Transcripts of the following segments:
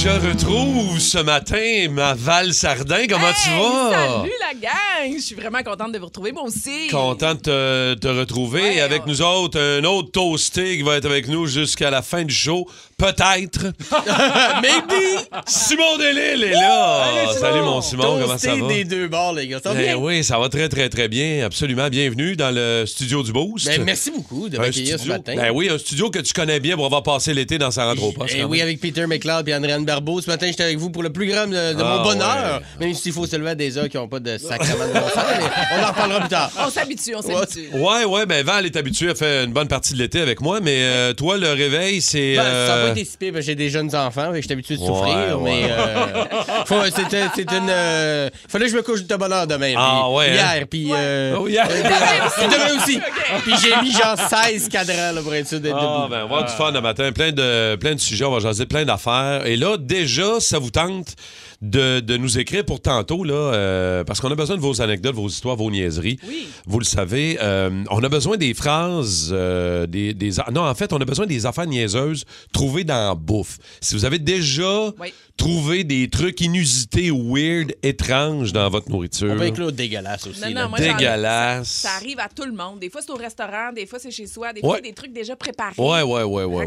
Je retrouve ce matin ma Val Sardin. Comment tu vas? Salut la gang! Je suis vraiment contente de vous retrouver, moi aussi. Content de te, te retrouver. Ouais, avec nous autres, un autre toasté qui va être avec nous jusqu'à la fin du show. Peut-être. Maybe! Simon Delille est là. Allez, Simon. Salut mon Simon, comment ça Toasté va? des deux bords, les gars. Ça va Eh bien? oui, ça va très, très, très bien. Absolument. Bienvenue dans le studio du Boost. Ben, merci beaucoup de m'accueillir ce matin. Ben oui, un studio que tu connais bien pour avoir passé l'été dans sa rentre au poste. Eh oui, avec Peter McLeod et Andréane Barbeau. Ce matin, j'étais avec vous pour le plus grand de, de Ah, mon bonheur. ouais. Même s'il faut se lever à des heures qui n'ont pas de sacrement de bon sens, mais on en reparlera plus tard. On s'habitue, on s'habitue. Ouais, ouais, ben Val est habitué à faire une bonne partie de l'été avec moi, mais euh, toi, le réveil, c'est. Ben, Ça n'a pas été si pire, j'ai des jeunes enfants, fait que je suis habitué de souffrir, ouais. mais euh, faut- c'était c'est une. euh, fallait que je me couche de bonne heure demain. Ah, puis ouais, Hier, puis. euh, Oh, hier. demain, aussi. Puis j'ai mis genre 16 cadrans là, pour être sûr d'être Ah, debout. ben, on va avoir du fun le matin. Plein de, plein de sujets, on va jaser plein d'affaires. Et là, déjà, ça vous tente de, de nous écrire pour tantôt, là, euh, parce qu'on a besoin de vos anecdotes, vos histoires, vos niaiseries. Oui. Vous le savez, euh, on a besoin des phrases, euh, des, des- Non, en fait, on a besoin des affaires niaiseuses trouvées dans la bouffe. Si vous avez déjà Oui. trouvé des trucs inusités, weird, étranges dans votre nourriture. On peut inclure dégueulasse aussi. Non, là. non, moi, j'en- Dégueulasse. Ça, ça arrive à tout le monde. Des fois, c'est au restaurant, des fois, c'est chez soi, des fois, Ouais. c'est des trucs déjà préparés. Ouais, ouais, ouais, ouais.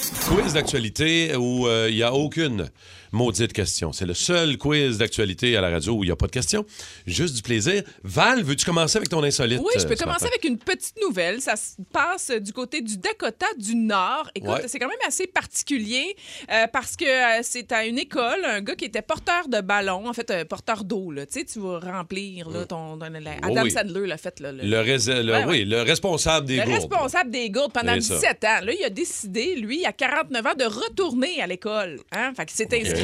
Quiz d'actualité où euh, il n'y a aucune maudite question. C'est le seul quiz d'actualité à la radio où il n'y a pas de question. Juste du plaisir. Val, veux-tu commencer avec ton insolite? Oui, je euh, peux ce commencer matin? avec une petite nouvelle. Ça se passe du côté du Dakota du Nord. Écoute, Ouais. c'est quand même assez particulier euh, parce que euh, c'est à une école, un gars qui était porteur de ballon, en fait, euh, porteur d'eau. Tu sais, tu vas remplir là, ton. ton- la- Adam oui. Sandler l'a fait. Là, le- Le, rés- le- Ouais, ouais. oui, le responsable des Le gourdes. responsable des gourdes pendant C'est ça. 17 ans. Là, il a décidé, lui, à 49 ans, de retourner à l'école. Hein? Fait qu'il s'est inscrit.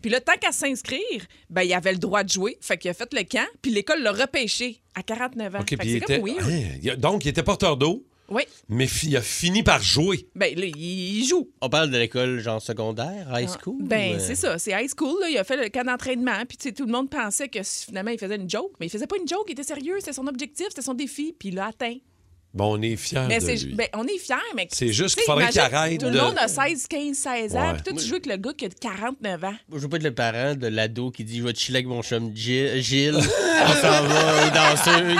Puis là, tant qu'à s'inscrire, ben, il avait le droit de jouer. Fait qu'il a fait le camp. Puis l'école l'a repêché à 49 ans. OK, Fait puis que il c'est comme était... weird. Hein, il a- donc, il était porteur d'eau, Oui. mais fi- il a fini par jouer. Ben, là, il il joue. On parle de l'école genre secondaire, high school? Ben, ou, euh, c'est ça. C'est high school. Là. Il a fait le camp d'entraînement. Puis, tu sais, tout le monde pensait que finalement, il faisait une joke. Mais il faisait pas une joke. Il était sérieux. C'était son objectif. C'était son défi. Puis il l'a atteint. Bon, on est fiers Mais de lui. ben, on est fiers, mais. C'est juste qu'il faudrait qu'il arrête Tout de- le monde a 16, 15, 16 ans. Puis toi, tu joues avec le gars qui a 49 ans. Je veux pas être le parent de l'ado qui dit Je vais te chiller avec mon chum Gilles. Gilles. On s'en va aux danseuses.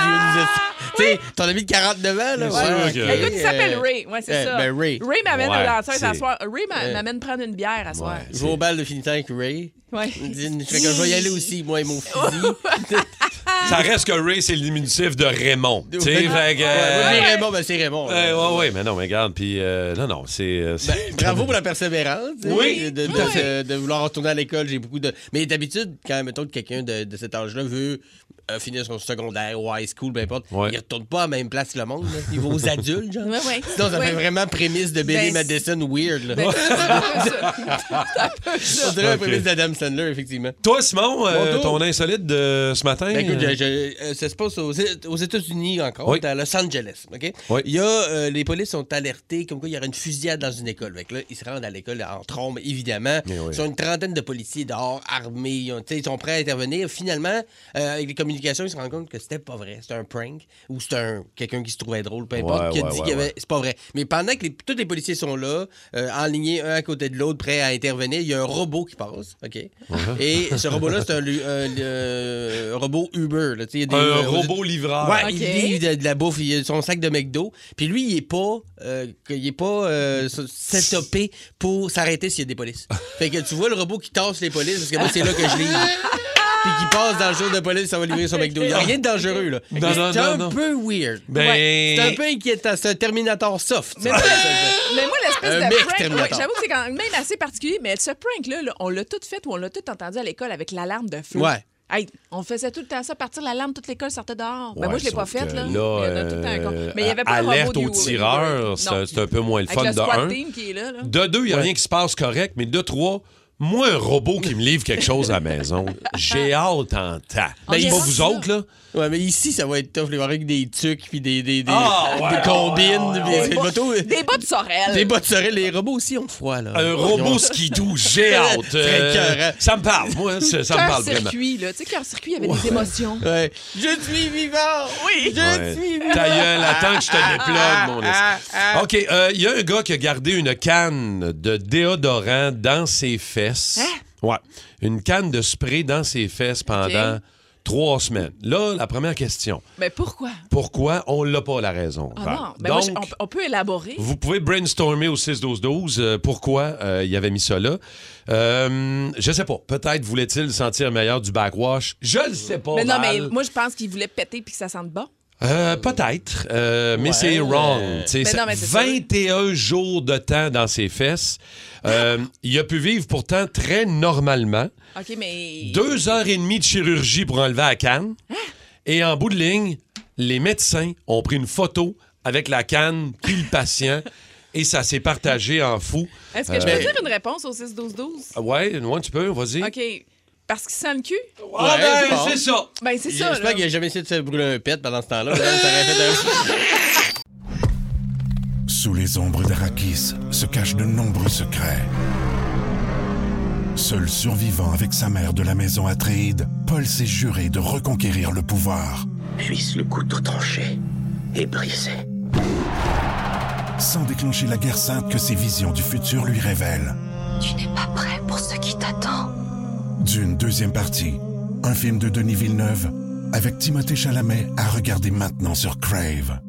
Tu sais, ton ami de 49 ans, là. Bien ouais, sûr ok. que- Le gars qui s'appelle Euh, Ray. Ouais, c'est euh, ça. ben, Ray. m'amène Ouais, à soir. Ray m'amène prendre une bière à soir. Ouais. Je vais au bal de finissant avec Ray. Ouais. Il dit, Je fais que je vais y aller aussi, moi et mon fusil. Ça reste que Ray, c'est le diminutif de Raymond. Tu sais, fait que... euh, Raymond, ben c'est Raymond. Ouais, ouais, ouais, mais non, mais regarde, puis euh, non, non, c'est... euh, c'est- Ben, bravo pour la persévérance. tu sais, Oui. De, de- de- de vouloir retourner à l'école, j'ai beaucoup de. Mais d'habitude, quand mettons que quelqu'un de, de cet âge-là veut euh, finir son secondaire ou high school, peu importe, Ouais. il retourne pas à la même place que le monde. là. Il va aux adultes, genre. Ouais, ouais. Sinon, ça Ouais. fait vraiment prémisse de Billy Ben, Madison weird. Là. Ben, c'est un peu ça. C'est un peu ça. On dirait Ok. prémisse d'Adam Sandler, effectivement. Toi, Simon, euh, Mon tour. ton insolite de ce matin? Ben, écoute, euh, Ben, je- euh, ça se passe aux, aux États-Unis encore, Oui. à Los Angeles. OK? Oui. Il y a, euh, les polices sont alertés comme quoi il y aurait une fusillade dans une école. Fait que là, ils se rendent à l'école en trombe, évidemment. Eh oui. Ils sont une trentaine de policiers dehors, armés. Ils, ont- sont prêts à intervenir. Finalement, euh, avec les communications, ils se rendent compte que c'était pas vrai. C'était un prank ou c'était un, quelqu'un qui se trouvait drôle, peu importe, Ouais, qui a ouais, dit ouais, qu'il y avait. C'est pas vrai. Mais pendant que les- tous les policiers sont là, euh, enlignés un à côté de l'autre, prêts à intervenir, il y a un robot qui passe. OK? Uh-huh. Et ce robot-là, c'est un, robot Uber. Là. Tu sais, il y a des- Un euh, robot livreur. Ouais, il livre de, de la bouffe, il a son sac de McDo. Puis lui, il est pas, euh, que- il est pas euh, setupé pour s'arrêter s'il y a des polices. fait que tu vois le robot qui tasse les polices, parce que moi, c'est là que je livre. Puis qui passe dans le jour de police, ça va livrer son McDo. Il n'y a rien de dangereux, là. C'est non, un non. peu weird. Ben- Ouais, c'est un peu inquiétant. C'est un Terminator soft. Mais moi, le- mais moi, l'espèce Un de prank, ouais, j'avoue que c'est quand même assez particulier, mais ce prank-là, là, on l'a tout fait ou on l'a tout entendu à l'école avec l'alarme de feu. Ouais. Hey, on faisait tout le temps ça, partir l'alarme, toute l'école sortait dehors. ben moi, je l'ai pas sauf fait, que là. là, Mais il y en a tout le temps un con. euh, Mais il y avait pas de alerte tireurs, Uber. c'est un- peu moins le Avec fun le de un. team qui est là. là. De deux, il n'y a rien qui se passe correct, mais de trois, moi, un robot qui me livre quelque chose à la maison, j'ai hâte en temps. On Ben, pas vous autres, là. Ouais, mais ici, ça va être tough. Il va y avoir avec des tucs, puis des, des, des, Ah, ouais, des combines, ouais, puis ouais. des motos. Des bas de sorel. Des bottes sorel. Les robots aussi ont froid, là. Un robot skidoo, j'ai hâte. Très Euh, ça me parle, moi, ça, ça me parle vraiment. circuit, là. Tu sais, cœur-circuit, il y avait des émotions. Ouais. Je suis vivant! Oui! Je Ouais. suis vivant! Ta gueule, attends que je te déplogue, mon ah, esti. ah. OK, euh, il y a un gars qui a gardé une canne de déodorant dans ses fesses. Hein? Ouais. Une canne de spray dans ses fesses pendant trois semaines. Là, la première question. Mais pourquoi? Pourquoi on l'a pas la raison? Ah non. Ben moi, Donc, on, on peut élaborer. vous pouvez brainstormer au 6-12-12 euh, pourquoi euh, il avait mis ça là. Euh, je sais pas. Peut-être voulait-il sentir meilleur du backwash. Je le sais pas. Mais non, mais moi, je pense qu'il voulait péter puis que ça sente bon. Euh, Peut-être, euh, mais Ouais, c'est wrong. Mais ça- non, mais c'est sûr. 21 jours de temps dans ses fesses. Euh, il a pu vivre pourtant très normalement. OK, mais. Deux heures et demie de chirurgie pour enlever la canne. Et en bout de ligne, les médecins ont pris une photo avec la canne puis le patient. Et ça s'est partagé en fou. Est-ce que je peux dire une réponse au 6-12-12? Ouais, ouais, tu peux, vas-y. OK. Parce qu'il sent le cul? Ah Ouais, ben, c'est bon. c'est ça. Ben, c'est ça. J'espère qu'il a jamais essayé de se brûler un pet pendant ce temps-là. Sous les ombres d'Arakis se cachent de nombreux secrets. Seul survivant avec sa mère de la maison Atréide, Paul s'est juré de reconquérir le pouvoir. Puisse le couteau tranché et brisé. sans déclencher la guerre sainte que ses visions du futur lui révèlent. Tu n'es pas prêt pour ce qui t'attend. D'une deuxième partie, un film de Denis Villeneuve avec Timothée Chalamet à regarder maintenant sur Crave.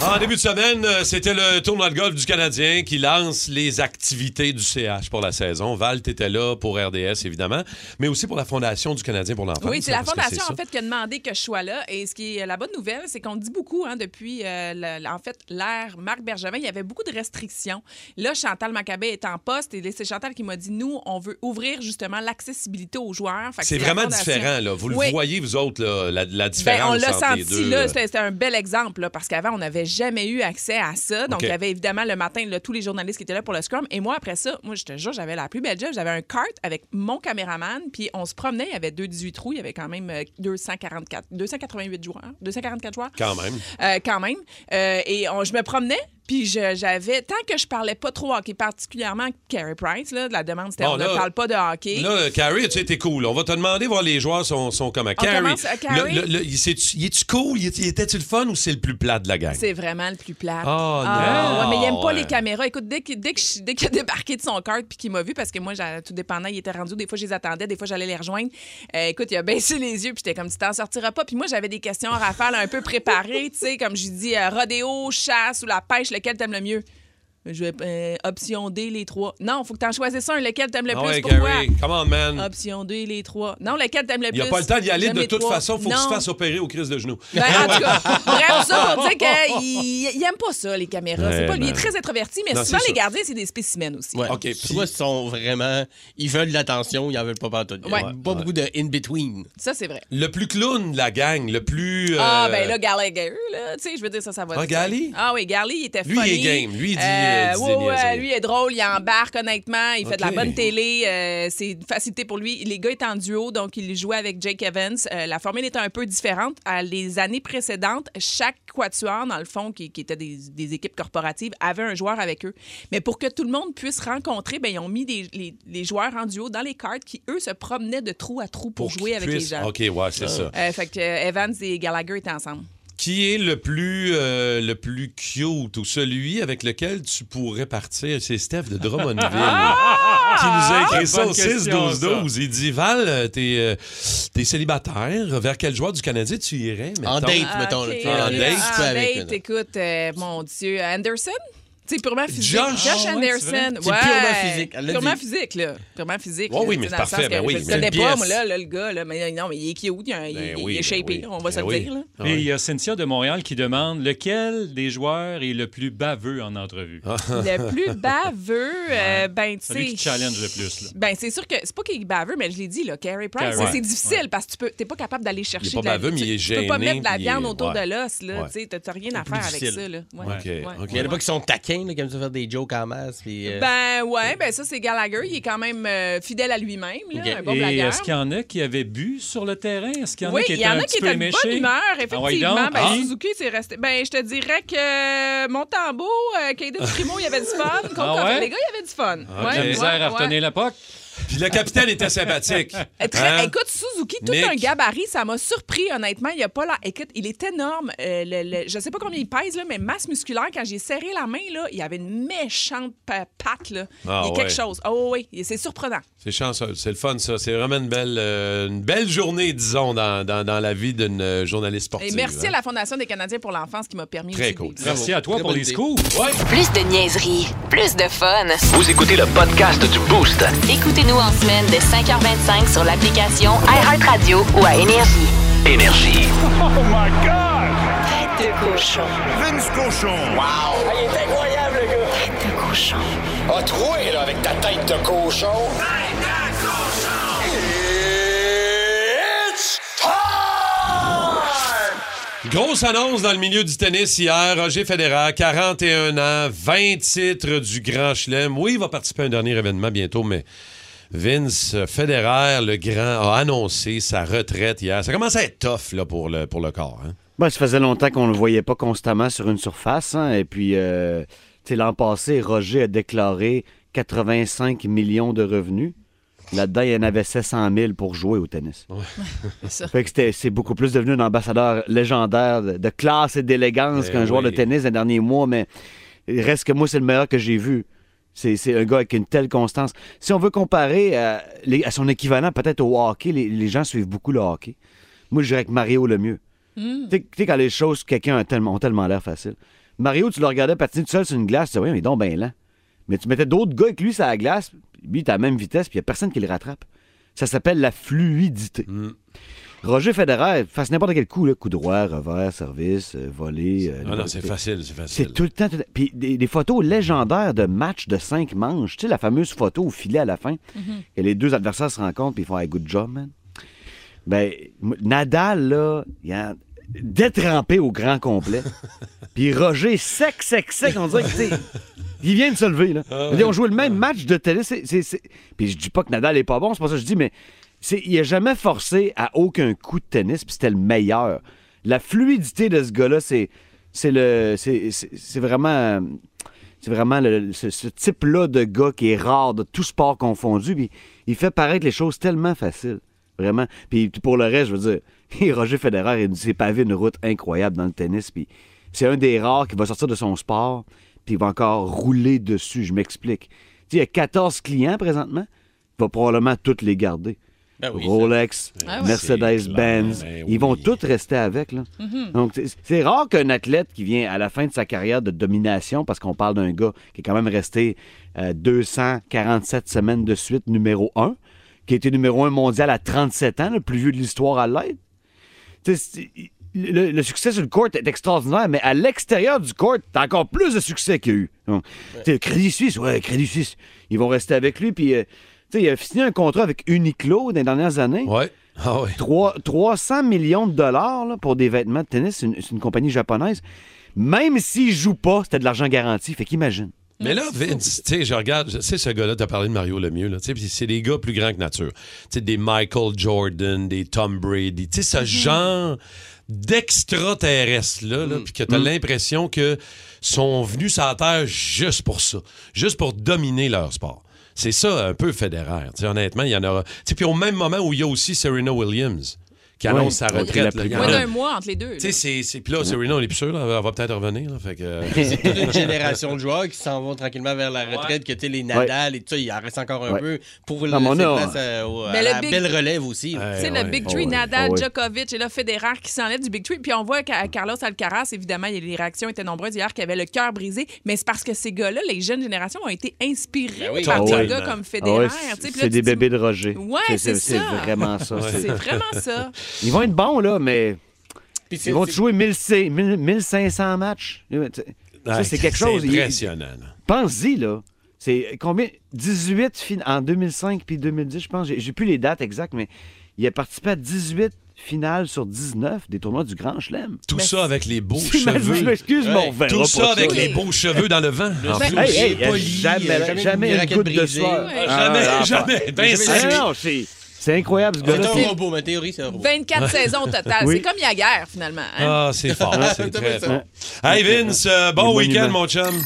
En début de semaine, euh, c'était le tournoi de golf du Canadien qui lance les activités du CH pour la saison. Val, t'étais là pour RDS, évidemment, mais aussi pour la Fondation du Canadien pour l'enfance. Oui, c'est la fondation en fait qui a demandé que je sois là. Et ce qui est la bonne nouvelle, c'est qu'on dit beaucoup hein, depuis euh, le- en fait l'ère Marc Bergevin, il y avait beaucoup de restrictions. Là, Chantal Maccabé est en poste et c'est Chantal qui m'a dit nous, on veut ouvrir justement l'accessibilité aux joueurs. C'est vraiment fondation- différent, là. Vous Oui. le voyez, vous autres, là, la, la Ben, différence on l'a senti deux. là, c'était un bel exemple là, parce qu'avant on n'avait jamais eu accès à ça. Donc il y avait évidemment le matin là, tous les journalistes qui étaient là pour le scrum et moi après ça, moi je te jure, j'avais la plus belle job, j'avais un cart avec mon caméraman puis on se promenait, il y avait deux 18 trous, il y avait quand même euh, 244 288 joueurs, 244 joueurs. Quand même. Euh, quand même. Euh, et on- je me promenais, puis j'avais. Tant que je parlais pas trop hockey, particulièrement Carey Price, là, de la demande, c'était Bon, on là- ne parle pas de hockey. Là, Carrie, tu sais, t'es cool. On va te demander voir les joueurs sont, sont comment. Le- le- le- il- est-tu cool? Était-tu le fun ou c'est le plus plat de la gang? c'est vraiment le plus plat. Oh, non. ouais, mais il aime pas Ouais. les caméras. Écoute, dès qu'il dès que je- dès qu'il a débarqué de son cart puis qu'il m'a vu, parce que moi, tout dépendant, il était rendu. Des fois, je les attendais, des fois, j'allais les rejoindre. Euh, écoute, il a baissé les yeux, puis j'étais comme, tu t'en sortiras pas. Puis moi, j'avais des questions à rafale un peu préparées, tu sais, comme je lui dis, euh, rodéo, chasse ou la pêche, lequel t'aimes le mieux? Je vais euh, option D, les trois. Non, faut que t'en choisisses un. Lequel t'aimes le Ah plus? ouais, Pourquoi? Carrie, come on, man. Option D, les trois. Non, lequel t'aimes le Il plus? n'y a pas le temps d'y aller J'aime de les toute trois. façon. faut qu'il se Non. fasse opérer aux crises de genoux. Ben, en tout cas, bref, ça pour dire qu'il il aime pas ça, les caméras. C'est Ouais, pas, lui, il est ben. très introverti, mais Non, souvent, c'est les ça. gardiens, c'est des spécimens aussi. Ouais. OK, puis- vois, ils sont vraiment. Ils veulent de l'attention, ils en veulent pas partout. Ouais. Pas beaucoup de in-between. Ça, c'est vrai. Le plus clown de la gang, le plus. Ah, euh, ben là, Gallagher, là, tu sais, je veux dire, ça, ça va. Ah? Ah oui, Gally, il était Lui, il funny. est game. Lui, il dit, Euh, disait ouais, lui il est drôle, il embarque honnêtement, il fait de la bonne télé, euh, c'est une facilité pour lui. Les gars étaient en duo, donc il jouait avec Jake Evans. Euh, la formule était un peu différente. À les années précédentes, chaque quatuor, dans le fond, qui, qui était des, des équipes corporatives, avait un joueur avec eux. Mais pour que tout le monde puisse rencontrer, ben, ils ont mis des- les, les joueurs en duo dans les cartes qui, eux, se promenaient de trou à trou pour, jouer avec puissent- les gens. OK, ouais, c'est ça. Euh, fait que Evans et Gallagher étaient ensemble. Qui est le plus, euh, le plus cute ou celui avec lequel tu pourrais partir? C'est Steph de Drummondville qui nous a écrit ça au question, 6-12-12. Il dit Val, euh, t'es euh, t'es célibataire. Vers quel joueur du Canadien tu irais? En date, mettons. là, tu sais, en date, date, en tu peux avec, date, là. écoute, euh, mon Dieu, Anderson? Tu sais, purement physique. Josh. Josh Ah ouais, Anderson. c'est purement physique, elle Purement dit. physique, là. Purement physique. Là, oui, mais sais, c'est parfait, ben oui, Je connais pas, moi, là, là, le gars. Là, mais non, mais il est cute. Il, il- Ben il oui, est ben shapé, oui. on va se Ben le oui. dire. Là. Et il y a Cynthia de Montréal qui demande lequel des joueurs est le plus baveux en entrevue? Le plus baveux, euh, ben, tu Celui qui sais. challenge le plus. Là. Ben, c'est sûr que c'est pas qu'il est baveux, mais je l'ai dit, là, Carey Price. C'est- ouais. C'est difficile parce que tu peux, t'es pas capable d'aller chercher. pas de la- baveux, mais tu- il est Tu peux pas gêné, mettre de la il viande autour de l'os, là. Tu sais, t'as- t'as rien à faire avec ça, là. OK. Il y en a pas qui sont taquins, là, qui aiment ça faire des jokes en masse. Puis, euh, Ben ouais, ben ça c'est Gallagher, il est quand même euh, fidèle à lui-même, là, Ok. un bon Et blagueur. est-ce qu'il y en a qui avaient bu sur le terrain? Est-ce qu'il y en oui, a qui il étaient y en un a petit qui peu étaient de bonne éméchés? humeur, Ah ouais, effectivement. donc. ben, Ah. Suzuki, c'est resté. Ben, je te dirais que Montembeau, euh, Caden Primo, il y avait du fun. Ah ouais? les gars, il y avait du fun. Ok. J'ai de la misère à retenir la POC. Puis le capitaine était sympathique. Euh, très- Hein? Écoute, Suzuki, tout Nick. un gabarit, ça m'a surpris, honnêtement. Il a pas la... Écoute, il est énorme. Euh, le- le- Je sais pas combien il pèse, là, mais masse musculaire, quand j'ai serré la main, là, il avait une méchante pa- patte. Là. Ah, il y a ouais. quelque chose. Oh oui, c'est surprenant. C'est chanceux. C'est le fun, ça. C'est vraiment une belle, euh, une belle journée, disons, dans, dans, dans la vie d'une euh, journaliste sportive. Et merci hein. à la Fondation des Canadiens pour l'enfance qui m'a permis Très cool. Merci à toi Très pour les scoops. Plus de niaiserie, plus de fun. Vous écoutez le podcast du Boost. Écoutez-nous en semaine de 5h25 sur l'application iHeartRadio ou à Énergie. Énergie. Tête de cochon. Vince Cochon. Wow! il est incroyable, le gars! Tête de cochon. A troué, là, avec ta tête de cochon. Tête de cochon! It's time! Grosse annonce dans le milieu du tennis hier. Roger Federer, 41 ans, 20 titres du Grand Chelem. Oui, il va participer à un dernier événement bientôt, mais Vince Federer, le grand, a annoncé sa retraite hier. Ça commence à être tough là, pour, le, pour le corps. hein. Ben, ça faisait longtemps qu'on ne le voyait pas constamment sur une surface. hein, Et puis, euh, l'an passé, Roger a déclaré 85 millions de revenus. Là-dedans, il y en avait 700 000 pour jouer au tennis. Fait que c'est beaucoup plus devenu un ambassadeur légendaire de, de classe et d'élégance Eh qu'un joueur de tennis les derniers mois, mais il reste que moi, c'est le meilleur que j'ai vu. C'est c'est un gars avec une telle constance. Si on veut comparer à, les- à son équivalent peut-être au hockey, les, les gens suivent beaucoup le hockey. Moi, je dirais que Mario le mieux. Tu sais- tu sais, quand les choses, quelqu'un a tellement, ont tellement l'air facile. Mario, tu le regardais patiner tout seul sur une glace, tu disais, oui, mais donc ben lent. Mais tu mettais d'autres gars avec lui sur la glace, lui, t'as la même vitesse, puis il n'y a personne qui le rattrape. Ça s'appelle la fluidité. Roger Federer, fasse n'importe quel coup, là, coup droit, revers, service, euh, volée. euh, Ah non, n'importe c'est facile, c'est facile. C'est tout le temps. tout le temps. Puis des, des photos légendaires de matchs de cinq manches. Tu sais, la fameuse photo au filet à la fin, que les deux adversaires se rencontrent puis ils font hey, good job, man. Ben, Nadal, là, il a détrempé au grand complet. puis Roger, sec, sec, sec, on dirait que, tu sais, il vient de se lever, là. On jouait le même match de tennis. c'est- Puis je dis pas que Nadal est pas bon, c'est pas ça que je dis, mais il a jamais forcé à aucun coup de tennis, puis c'était le meilleur. La fluidité de ce gars-là, c'est c'est le c'est c'est- vraiment c'est vraiment le- ce, type-là de gars qui est rare de tout sport confondu, puis il fait paraître les choses tellement faciles. Vraiment. Puis pour le reste, je veux dire, Roger Federer, il s'est pavé une route incroyable dans le tennis, puis c'est un des rares qui va sortir de son sport, puis il va encore rouler dessus. Je m'explique. Tu il y a 14 clients présentement, il va probablement tous les garder. Ben oui. Rolex, Ah. Mercedes-Benz, ben ils vont oui. tous rester avec. Là. Donc, c'est- c'est rare qu'un athlète qui vient à la fin de sa carrière de domination, parce qu'on parle d'un gars qui est quand même resté euh, 247 semaines de suite numéro 1, qui a été numéro 1 mondial à 37 ans, le plus vieux de l'histoire à l'aide. Le, le succès sur le court est extraordinaire, mais à l'extérieur du court, t'as encore plus de succès qu'il y a eu. Donc, Crédit Suisse, ouais, Crédit Suisse, ils vont rester avec lui. Puis, euh, tu il a signé un contrat avec Uniqlo dans les dernières années. Ouais. Ah ouais. Trois- 300 millions de dollars là, pour des vêtements de tennis. C'est une, compagnie japonaise. Même s'il joue pas, c'était de l'argent garanti. Fait qu'imagine. Mais là, Vince, tu sais, je regarde, je sais, ce gars-là, t'as parlé de Mario Lemieux, là, tu sais, c'est des gars plus grands que nature. Tu sais, des Michael Jordan, des Tom Brady, tu sais, ce genre d'extraterrestres-là, là, puis que t'as l'impression que sont venus sur la Terre juste pour ça, juste pour dominer leur sport. C'est ça, un peu fédéraire. Honnêtement, il y en aura. Puis au même moment où il y a aussi Serena Williams, qui Ouais, annonce sa retraite. là, Moins a- d'un mois entre les deux. tu sais, là. c'est- c'est. Puis là, Serena, on est plus sûr, là, elle va peut-être revenir. Là, fait que, C'est toute une génération de joueurs qui s'en vont tranquillement vers la retraite, que tu sais, les Nadal et tout ça, il en reste encore un Ouais. peu pour a- place à, le la big- belle relève aussi. Tu sais, ouais. le Big Three, ouais. Nadal, Oh. Djokovic et là, Federer qui s'enlève du Big Three. Puis on voit qu'à Carlos Alcaraz, évidemment, il y a- les réactions étaient nombreuses hier, qui avait le cœur brisé. Mais c'est parce que ces gars-là, les jeunes générations, ont été inspirés Ben oui. par Ah des ouais. gars comme Ah Federer. c'est des bébés de Roger. Ouais, C'est- vraiment ça. C'est vraiment ça. Ils vont être bons, là, mais c'est- ils vont c'est- jouer 1000 1000 1500 matchs. Ça, c'est quelque chose. Il- impressionnant. là. Pense-y, là. C'est combien? 18 fin- en 2005 puis 2010, je pense. J'ai plus les dates exactes, mais il a participé à 18 finales sur 19 des tournois du Grand Chelem. Tout ça avec les beaux cheveux. m'excuse, Ouais. mon verra Tout ça avec les beaux cheveux dans le vent. en Ben, plus. Hey, hey, pas lié, jamais, jamais jamais, une goutte de sueur. Ah, Jamais, ah, jamais. Jamais Ah, c'est c'est incroyable, ce C'est gars-là. un robot, ma théorie, c'est un robot. 24 saisons au total. Oui. C'est comme la guerre, finalement. hein? Ah, c'est fort. c'est T'as très fort. Hey Vince, euh, bon week-end, mon chum.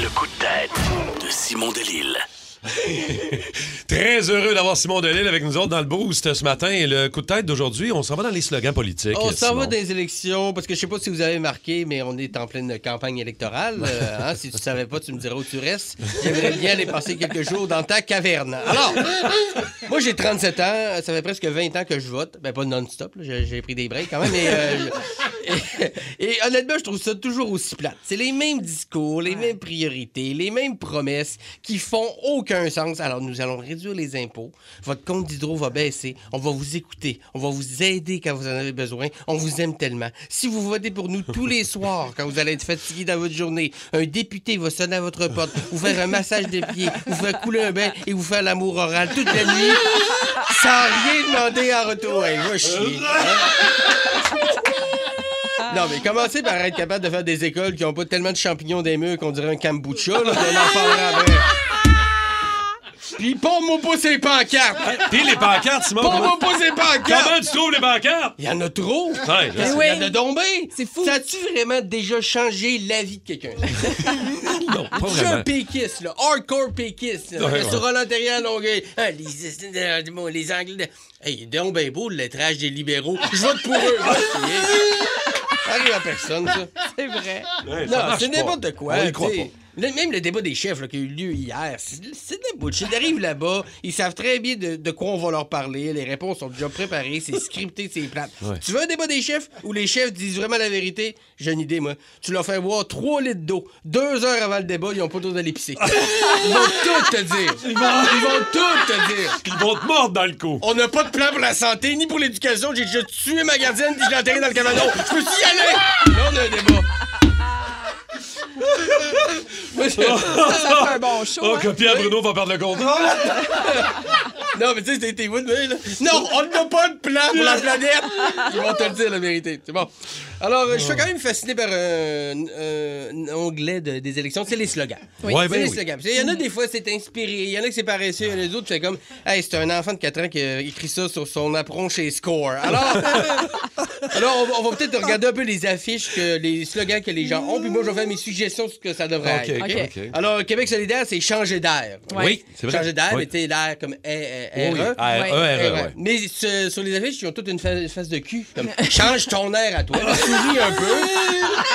Le coup de tête de Simon Delille. Très heureux d'avoir Simon Delille avec nous autres dans le boost ce matin. Et le coup de tête d'aujourd'hui, on s'en va dans les slogans politiques. On s'en va dans les élections, parce que je sais pas si vous avez marqué, mais on est en pleine campagne électorale. Euh, hein, si tu savais pas, tu me diras où tu restes. J'aimerais bien aller passer quelques jours dans ta caverne. Alors, moi j'ai 37 ans, ça fait presque 20 ans que je vote. Ben pas non-stop, j'ai pris des breaks quand même, mais... euh, et, et honnêtement, je trouve ça toujours aussi plate. C'est les mêmes discours, les mêmes priorités, les mêmes promesses qui font aucun sens. Alors, nous allons réduire les impôts. Votre compte d'hydro va baisser. On va vous écouter. On va vous aider quand vous en avez besoin. On vous aime tellement. Si vous votez pour nous tous les soirs, quand vous allez être fatigué dans votre journée, un député va sonner à votre porte, vous faire un massage des pieds, vous faire couler un bain et vous faire l'amour oral toute la nuit, sans rien demander en retour. Va chier. Non, mais commencez par être capable de faire des écoles qui n'ont pas tellement de champignons des murs qu'on dirait un kombucha. Là, puis on en parlera après. Puis pompe-moi pas ces pancartes! Puis les pancartes, Simon. Pompe-moi comment- pas ces Comment pancartes! tu trouves les pancartes? Il y en a trop! Ouais, je sais. oui. Il y en a bien. C'est fou. Ça a-tu vraiment déjà changé la vie de quelqu'un? Non, pas Je suis vraiment. un péquiste, là? Hardcore péquiste. là. Ouais, ouais. Sur Roland Terrien, Longueuil. Ah, les, les Anglais. de- Hey, donc ben beau le lettrage des libéraux. Je vote pour eux. Ça arrive à personne, ça. C'est vrai. Ouais, ça Non, c'est pas. n'importe quoi. On y croit pas. Le- même le débat des chefs là, qui a eu lieu hier, c'est c'est de la bullshit. Ils arrivent là-bas, ils savent très bien de, de quoi on va leur parler, les réponses sont déjà préparées, c'est scripté, c'est plate. Ouais. Tu veux un débat des chefs où les chefs disent vraiment la vérité? J'ai une idée, moi. Tu leur fais boire 3 litres d'eau, deux heures avant le débat, ils ont pas d'eau d'aller pisser. Ils vont tout te dire. Ils vont, tout te dire. Ils vont te mordre dans le cou. On n'a pas de plan pour la santé, ni pour l'éducation. J'ai déjà tué ma gardienne puis je l'ai enterrée dans le cabanon. Je peux y aller! Là, on a un débat. Moi, je- Ça, ça fait un bon show. Oh, hein? que Pierre Bruno va perdre le contrôle. Non, mais tu sais, c'était tes Wood, mais là? Non, on n'a pas de plan pour la planète! Ils vont te le dire, la vérité. C'est bon. Alors, euh, je suis quand même fasciné par un, un onglet de- des élections, c'est les slogans. Oui. Ouais, ben les oui. slogans. Il y en a des fois, c'est inspiré. Il y en a que c'est paresseux. Il y en a d'autres, c'est comme, hey, c'est un enfant de 4 ans qui a écrit ça sur son apron chez Score. Alors, alors on va, on va peut-être regarder un peu les affiches, que, les slogans que les gens ont, puis moi, je vais faire mes suggestions sur ce que ça devrait OK, être. OK, OK. OK. Alors, Québec solidaire, c'est changer d'air. Ouais. Oui, c'est vrai. Changer d'air, mais tu l'air comme RE. Mais sur les affiches, ils ont toute une fa- face de cul. Comme, change ton air à toi. Un peu.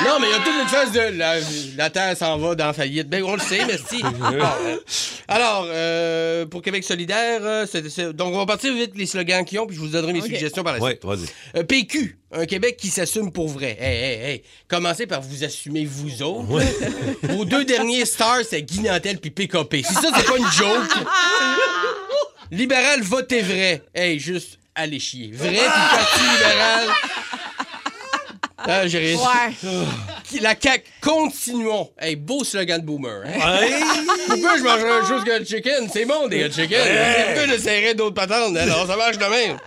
Non, mais il y a toute une face de la, la terre s'en va dans la faillite. Ben, on le sait, mais si. Euh, alors, euh, pour Québec solidaire, euh, c'est- c'est- donc on va partir vite les slogans qu'ils ont, puis je vous donnerai mes OK. suggestions par la Ouais, suite. vas-y. Euh, PQ, un Québec qui s'assume pour vrai. Hey, hey, hey. Commencez par vous assumer vous autres. Vos deux derniers stars, c'est Guy Nantel puis PKP. Si ça, c'est pas une joke. Libéral, votez vrai. Hey, juste allez chier. Vrai puis parti libéral. Ah, j'ai. Ouais. Qui- La CAQ, continuons. Hey, beau slogan de boomer. hein? Hey! Pourquoi je mangerais autre chose que le chicken? C'est bon, des hot chicken. Pourquoi j'essaierais d'autres patentes? Alors, ça marche de même.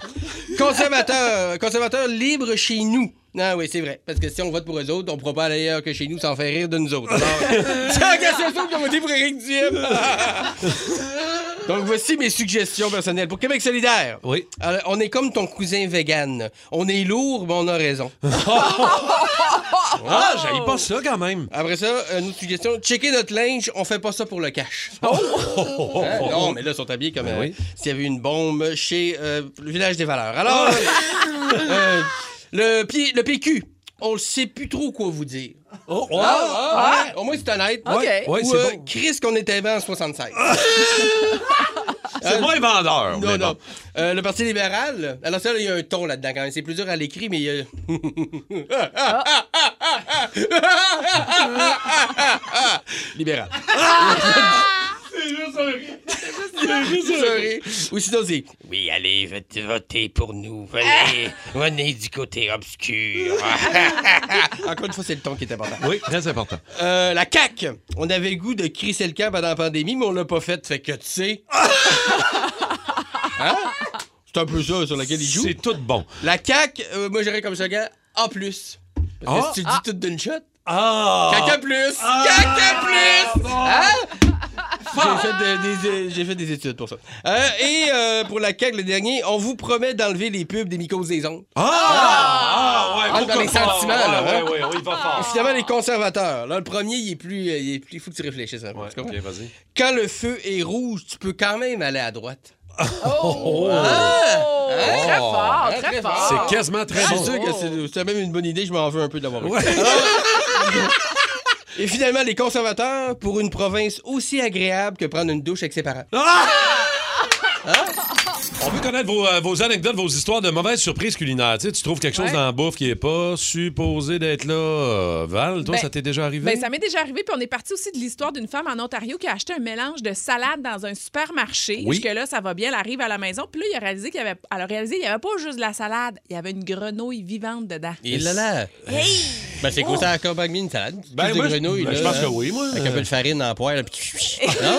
conservateur, conservateur libre chez nous. Ah oui, c'est vrai. Parce que si on vote pour eux autres, on ne pourra pas aller ailleurs que chez nous sans faire rire de nous autres. Alors, c'est la question qu'on voté pour Éric Duhem. Donc, voici mes suggestions personnelles. Pour Québec solidaire, Oui. alors, on est comme ton cousin vegan. On est lourd, mais on a raison. Ah, j'aille pas ça quand même. Après ça, une autre suggestion. Checker notre linge, on fait pas ça pour le cash. Hein? Non, mais là, ils sont habillés comme Ben euh, oui. s'il y avait une bombe chez euh, le village des valeurs. Alors, euh, le, P- le PQ, on ne sait plus trop quoi vous dire. Oh, Ah, ah, ouais. Au moins, c'est honnête. OK. Ouais, Ou c'est euh, bon. Chris qu'on était bien en 76. C'est moins vendeur. Non, non. bon. Euh, le Parti libéral, alors ça, là, il y a un ton là-dedans quand même. C'est plus dur à l'écrit, mais il y a... libéral. Sorry. Ou sinon, c'est... Oui, allez, votez, pour nous. Venez, venez du côté obscur. Encore une fois, c'est le ton qui est important. Oui, très important. Euh, la CAQ. On avait le goût de crisser le camp pendant la pandémie, mais on l'a pas fait. Fait que, tu sais... Hein? C'est un peu ça sur lequel il joue. C'est tout bon. La CAQ, euh, moi, j'irais comme ça, gars, A+. Parce que Ah. si tu le dis tout d'une shot, Ah! caca plus! Caca plus! Hein? J'ai fait, de- des, euh, j'ai fait des études pour ça. Euh, et euh, pour la CAQ, le dernier, on vous promet d'enlever les pubs des mycoses des ongles. Ah! Ah! Ouais, Ah, dans les sentiments, là, Ouais, hein? ouais, ouais, oui, il va Et fort. finalement, les conservateurs. Là, le premier, il est plus. Il est plus. faut que tu réfléchisses. un peu, Ouais, tu comprends? ok, vas-y. Quand le feu est rouge, tu peux quand même aller à droite. Oh, Ah! très fort, Hein, très très fort. C'est quasiment très C'est bon. sûr que c'est- c'était même une bonne idée, je m'en veux un peu de l'avoir eu. Ouais. Et finalement, les conservateurs, pour une province aussi agréable que prendre une douche avec ses parents. Ah! On veut connaître vos, euh, vos anecdotes, vos histoires de mauvaises surprises culinaires. Tu, sais, tu trouves quelque chose Ouais. dans la bouffe qui est pas supposé d'être là. Euh, Val, toi, Ben- ça t'est déjà arrivé? Ben, ça m'est déjà arrivé, puis on est parti aussi de l'histoire d'une femme en Ontario qui a acheté un mélange de salade dans un supermarché. Oui. Jusque-là, ça va bien, elle arrive à la maison, puis là, il a réalisé qu'il y avait, elle a réalisé qu'il n'y avait pas juste de la salade, il y avait une grenouille vivante dedans. Et là là. Ben, c'est quoi ça accompagne une salade? Une Ben, moi, de grenouille, ben, là, je pense que oui, moi. Avec un peu de farine en poêle. puis- Non?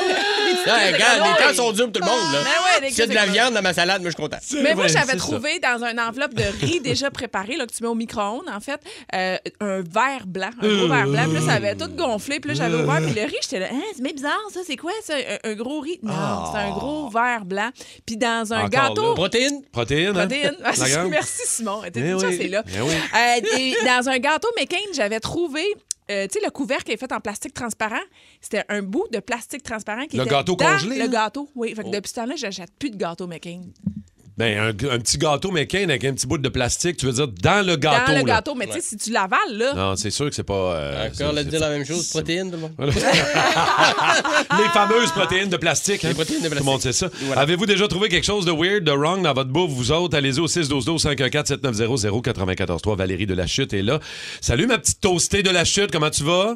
Non, regarde, les temps sont durs pour tout le monde, là. Ben ouais, des a de la viande dans ma salade, moi, je suis content. Mais moi, j'avais c'est trouvé dans une enveloppe de riz déjà préparé, là, que tu mets au micro-ondes, en fait, euh, un verre blanc, un gros verre blanc. Puis là, ça avait tout gonflé. Puis là, j'avais ouvert. Puis le riz, j'étais là, hein, c'est bien bizarre, ça. C'est quoi, ça? Un, un gros riz? Non, c'est un gros verre blanc. Puis dans un Encore gâteau. là. Protéines? Protéines, hein? Protéines. Ah, La? Merci, Simon. T'es Eh oui. chance, c'est là. Eh oui. Euh, et dans un gâteau McCain, j'avais trouvé. Euh, tu sais, le couvercle est fait en plastique transparent. C'était un bout de plastique transparent qui Le était gâteau dans congelé, Le là? gâteau, oui. Fait que depuis ce temps-là, j'achète plus de gâteau McCain. Ben, un, un petit gâteau McCain avec un petit bout de plastique, tu veux dire dans le gâteau. dans le là. gâteau. Mais tu sais, si tu l'avales, là, Non, c'est sûr que c'est pas. euh, Encore c'est- dire la même chose. Protéines, tout le monde. Les fameuses protéines de plastique. hein. Les protéines de Tout le monde sait plastique. ça. Voilà. Avez-vous déjà trouvé quelque chose de weird, de wrong dans votre bouffe, vous autres? Allez-y au 612 514 7900 94 3 Valérie de la Chute est là. Salut, ma petite toastée de la Chute, comment tu vas?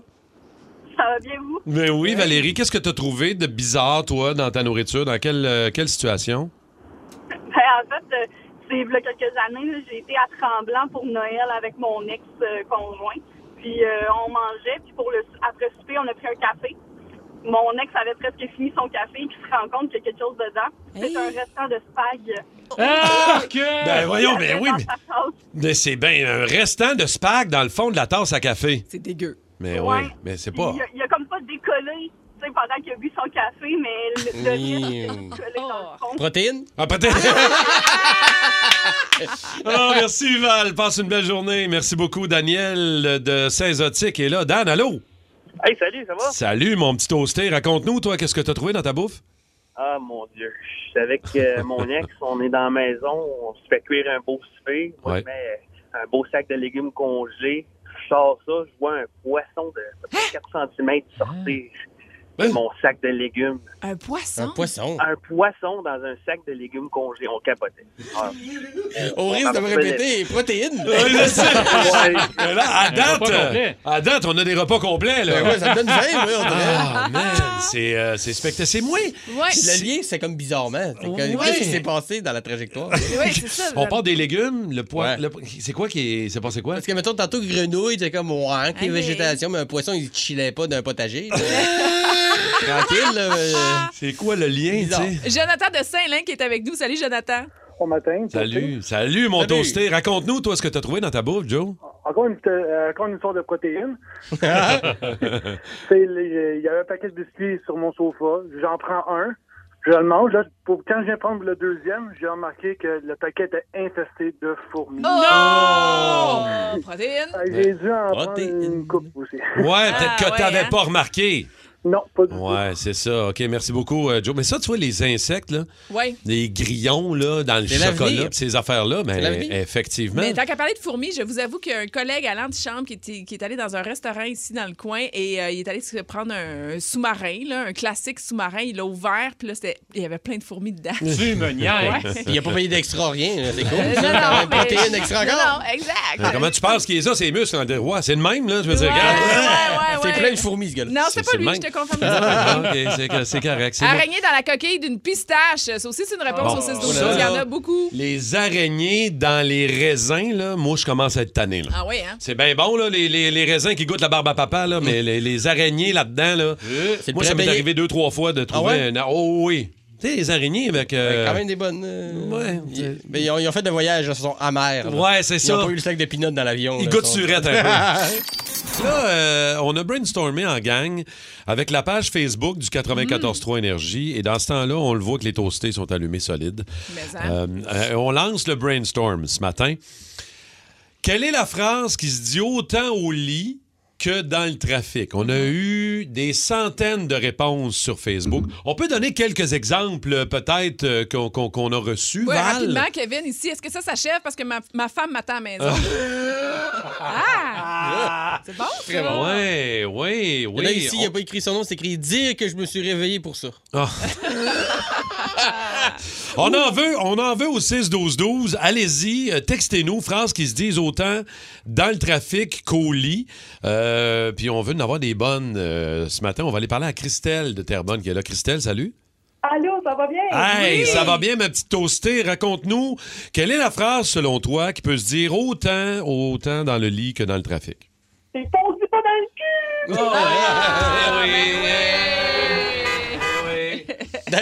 Ça va bien, vous? Ben oui, Valérie, qu'est-ce que tu as trouvé de bizarre, toi, dans ta nourriture? Dans quelle, euh, quelle situation? Ben, en fait, euh, c'est il y a quelques années, j'ai été à Tremblant pour Noël avec mon ex-conjoint. Puis euh, on mangeait, puis pour le après souper, on a pris un café. Mon ex avait presque fini son café, puis se rend compte qu'il y a quelque chose dedans. C'est un restant de spag. Ah, que... Ben voyons, ben oui, mais, c'est bien un restant de spag dans le fond de la tasse à café. c'est dégueu. Mais Ouais. oui, mais c'est pas. Il a, il a comme pas décollé sais, pendant qu'il a bu son café, mais le, le Mmh. reste est collé dans le fond. Protéines? Ah, peut-être. Ah, merci, Val. Passe une belle journée. Merci beaucoup, Daniel de Saint-Zotique est là. Dan, allô? Hey, salut, ça va? Salut, mon petit toasté. Raconte-nous, toi, qu'est-ce que tu as trouvé dans ta bouffe? Ah, mon Dieu. Je suis avec euh, mon ex, on est dans la maison, on se fait cuire un beau souper. Moi, Ouais. je mets un beau sac de légumes congelés. Je sors ça, je vois un poisson de à peu près 4 cm sortir mon sac de légumes. Un poisson? Un poisson. Un poisson dans un sac de légumes congelés. On capotait. Ah. Au risque de me répéter, protéines. Ouais. Mais là, à date, euh, à date, on a des repas complets. Là. Ben ouais, ça me donne faim, oui, on dirait. Ah, man, c'est euh, c'est spectaculaire. C'est moi. Ouais. Le lien, c'est comme bizarrement. C'est comme- Ouais. Qu'est-ce qui s'est passé dans la trajectoire? Ça. On parle des légumes, le le- C'est quoi qui est. C'est passé quoi? Parce que, mettons, tantôt, grenouille, c'est comme, ouais, qui est Ok. végétation, mais un poisson, il ne chillait pas d'un potager. Tranquille, là. euh, C'est quoi le lien, tu sais? Jonathan de Saint-Lin qui est avec nous. Salut, Jonathan. au matin. Salut, salut mon Salut. toasté. Raconte-nous, toi, ce que tu as trouvé dans ta bouffe, Joe. Encore une, euh, encore une histoire de protéines. C'est les- Il y avait un paquet de biscuits sur mon sofa. J'en prends un. Je le mange. Là, pour, quand je viens prendre le deuxième, j'ai remarqué que le paquet était infesté de fourmis. Oh! Protéines. Ah, J'ai dû en prendre une coupe aussi. Ouais, peut-être Ah, que ouais, t'avais hein? pas remarqué. Non, pas du tout. Ouais, c'est ça. OK, merci beaucoup, euh, Joe. Mais ça, tu vois, les insectes, là, Oui. les grillons, là, dans le chocolat, pis ces affaires-là, mais l'avenir. effectivement. Mais tant qu'à parler de fourmis, je vous avoue qu'il y a un collègue à l'antichambre qui, était- qui est allé dans un restaurant ici dans le coin et euh, il est allé se prendre un, un sous-marin, là, un classique sous-marin. Il l'a ouvert, puis là, c'était- il y avait plein de fourmis dedans. Tu me niaises. Il a pas payé d'extra rien. là. C'est cool. Euh, ça, non, non, mais- Protéines extra non, exact. Mais comment tu penses qu'il est ça, ces muscles? en ouais, c'est le même, là? Je veux dire, Ouais, regarde. ouais, ouais, C'est ouais. plein de fourmis, ce gars-là. Non, C'est- c'est pas lui, Ah, OK, c'est correct. Araignée dans la coquille d'une pistache. Ça aussi, c'est une réponse Bon, au 6 ça, 12 Il y en a beaucoup. Les araignées dans les raisins, là, moi, je commence à être tanné. Là. Ah oui, hein? C'est bien bon, là, les, les- les raisins qui goûtent la barbe à papa, là, mais les, les araignées là-dedans, là, C'est moi, ça m'est arrivé deux, trois fois de trouver ouais? un... Oh oui! Tu sais, les araignées avec... euh, Quand même des bonnes. euh, Ouais. ils- Mais ils ont, ils ont fait des voyages, ils sont amers. là. Ouais, c'est Ils ça. ont pas eu le sac de peanuts dans l'avion. Ils là, goûtent sont- surette un peu. Là, euh, on a brainstormé en gang avec la page Facebook du 94.3 Énergie. Et dans ce temps-là, on le voit que les toastés sont allumés solides. Mais hein? Euh, euh, on lance le brainstorm ce matin. Quelle est la phrase qui se dit autant au lit que dans le trafic? On a eu des centaines de réponses sur Facebook. On peut donner quelques exemples, peut-être, euh, qu'on qu'on- qu'on a reçus, Oui, rapidement, Kevin, ici, est-ce que ça s'achève? Parce que ma, ma femme m'attend à la maison? ah! C'est bon, ça? Très bon. Ouais, oui, oui. Là, ici, il On- n'a pas écrit son nom, c'est écrit dire que je me suis réveillé pour ça. Ah. on en veut, on en veut au 6 12 12. Allez-y, euh, textez-nous phrases qui se disent autant dans le trafic qu'au lit. Euh, puis on veut en avoir des bonnes euh, ce matin. On va aller parler à Christelle de Terrebonne qui est là. Christelle, salut. Allô, ça va bien? Hey, Oui. ça va bien ma petite toastée. Raconte-nous quelle est la phrase selon toi qui peut se dire autant autant dans le lit que dans le trafic? C'est fondu pas dans le cul! Ah, oui,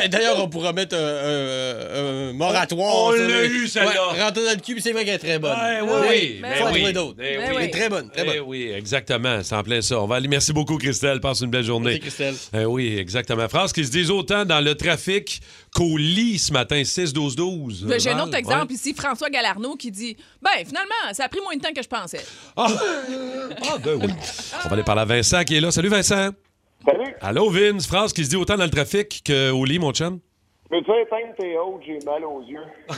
D'ailleurs, on pourra mettre un, un- un moratoire. On- l'a eu, celle-là. Ouais, rentrer dans le cul, c'est vrai qu'elle est très bonne. Ouais, oui, Ouais, oui, mais ben faut en oui. trouver d'autres. Ben Ben oui. oui. C'est très bonne, très Eh bonne. oui, exactement. C'est en plein ça. On va aller. Merci beaucoup, Christelle. Passe une belle journée. Merci, Christelle. Oui, exactement. Phrases qui se disent autant dans le trafic qu'au lit ce matin, 6-12-12. Ben, J'ai un autre exemple ouais. ici, François Galarno, qui dit Ben, finalement, ça a pris moins de temps que je pensais. Ah, Ah, ben oui. On va aller parler à Vincent qui est là. Salut, Vincent. Salut. Allô, Vince. Phrase qui se dit autant dans le trafic qu'au lit, mon chum? Peux-tu éteindre tes hautes? J'ai mal aux yeux.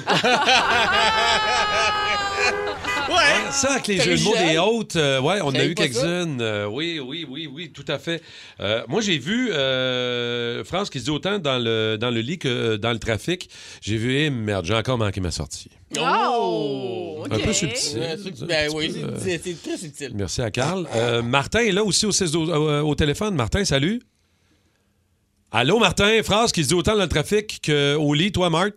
Ouais, ça, avec les jeux eu de mots des hautes, euh, ouais, on a eu quelques-unes. euh, oui, oui, oui, oui, tout à fait. Euh, moi, j'ai vu euh, France qui se dit autant dans le, dans le lit que dans le trafic. J'ai vu, eh, merde, j'ai encore manqué ma sortie. Oh! Un OK. peu subtil. Ouais, Un c'est- petit Ben oui, euh, c'est- très subtil. Merci à Carl. Euh, Martin est là aussi au, 6 12 au téléphone. Martin, salut. Allô, Martin. Phrase qui se dit autant dans le trafic qu'au lit, toi, Marc?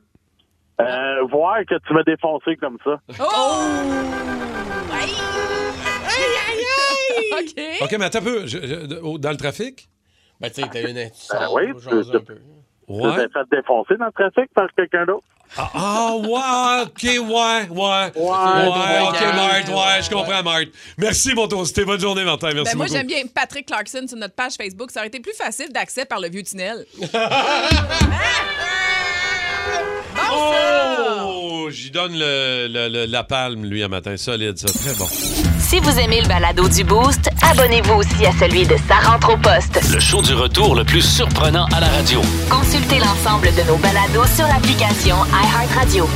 Euh, voir que tu m'as défoncé comme ça. Oh! Aïe! Aïe, aïe, aïe! OK. OK, mais attends un peu. Je- je- au- dans le trafic? Ben, tu sais, t'as une. Tu Ben sors, oui, jaser tu- un peu. Tu Ouais. t'es fait défoncer dans le trafic par quelqu'un d'autre? Ah, ah, ouais, OK, ouais, ouais. Ouais, ouais, OK, ouais. Marthe, ouais, je comprends, Marthe. Merci, mon toasté. Bonne journée, Martin. Merci Ben, moi, j'aime bien Patrick Clarkson sur notre page Facebook. Ça aurait été plus facile d'accès par le vieux tunnel. Oh, j'y donne le- le- le- la palme, lui, un matin. Solide, ça. Très bon. Si vous aimez le balado du Boost, abonnez-vous aussi à celui de Sa rentre au poste. Le show du retour le plus surprenant à la radio. Consultez l'ensemble de nos balados sur l'application iHeartRadio.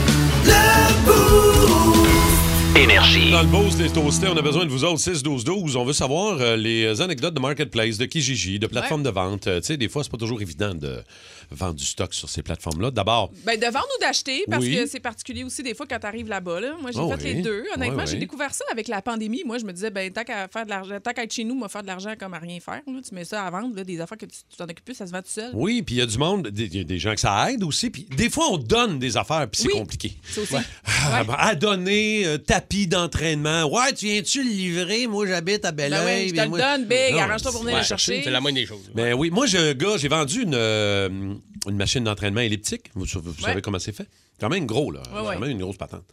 Énergie. Dans le boost des toastés, on a besoin de vous autres 6-12-12. On veut savoir euh, les anecdotes de marketplace, de Kijiji, de plateformes de vente. Euh, tu sais, des fois, c'est pas toujours évident de vendre du stock sur ces plateformes-là. D'abord, Ben, de vendre ou d'acheter, parce Oui. que c'est particulier aussi des fois quand tu arrives là-bas. Là. Moi, j'ai Oh fait oui. les deux. Honnêtement, j'ai découvert ça avec la pandémie. Moi, je me disais, ben, tant qu'à faire de l'argent, tant qu'à être chez nous, moi, faire de l'argent comme à rien faire. là. Tu mets ça à vendre, là, des affaires que tu t'en occupes plus, ça se vend tout seul. oui, puis il y a du monde, des- il y a des gens que ça aide aussi. Puis des fois, on donne des affaires, puis c'est Oui. compliqué. Ça aussi. Ah, ben, À donner, euh, tapis d'entraînement. Ouais, tu viens-tu le livrer? Moi, j'habite à Ben Belleuil. oui, je te le moi- donne, Big. Arrange-toi pour venir Ouais, le chercher. C'est la moindre des choses. Ben oui, moi j'ai un gars, j'ai vendu une, euh, une machine d'entraînement elliptique. Vous, vous savez comment c'est fait? Quand même gros, là. Ouais, ouais. Quand même une grosse patente.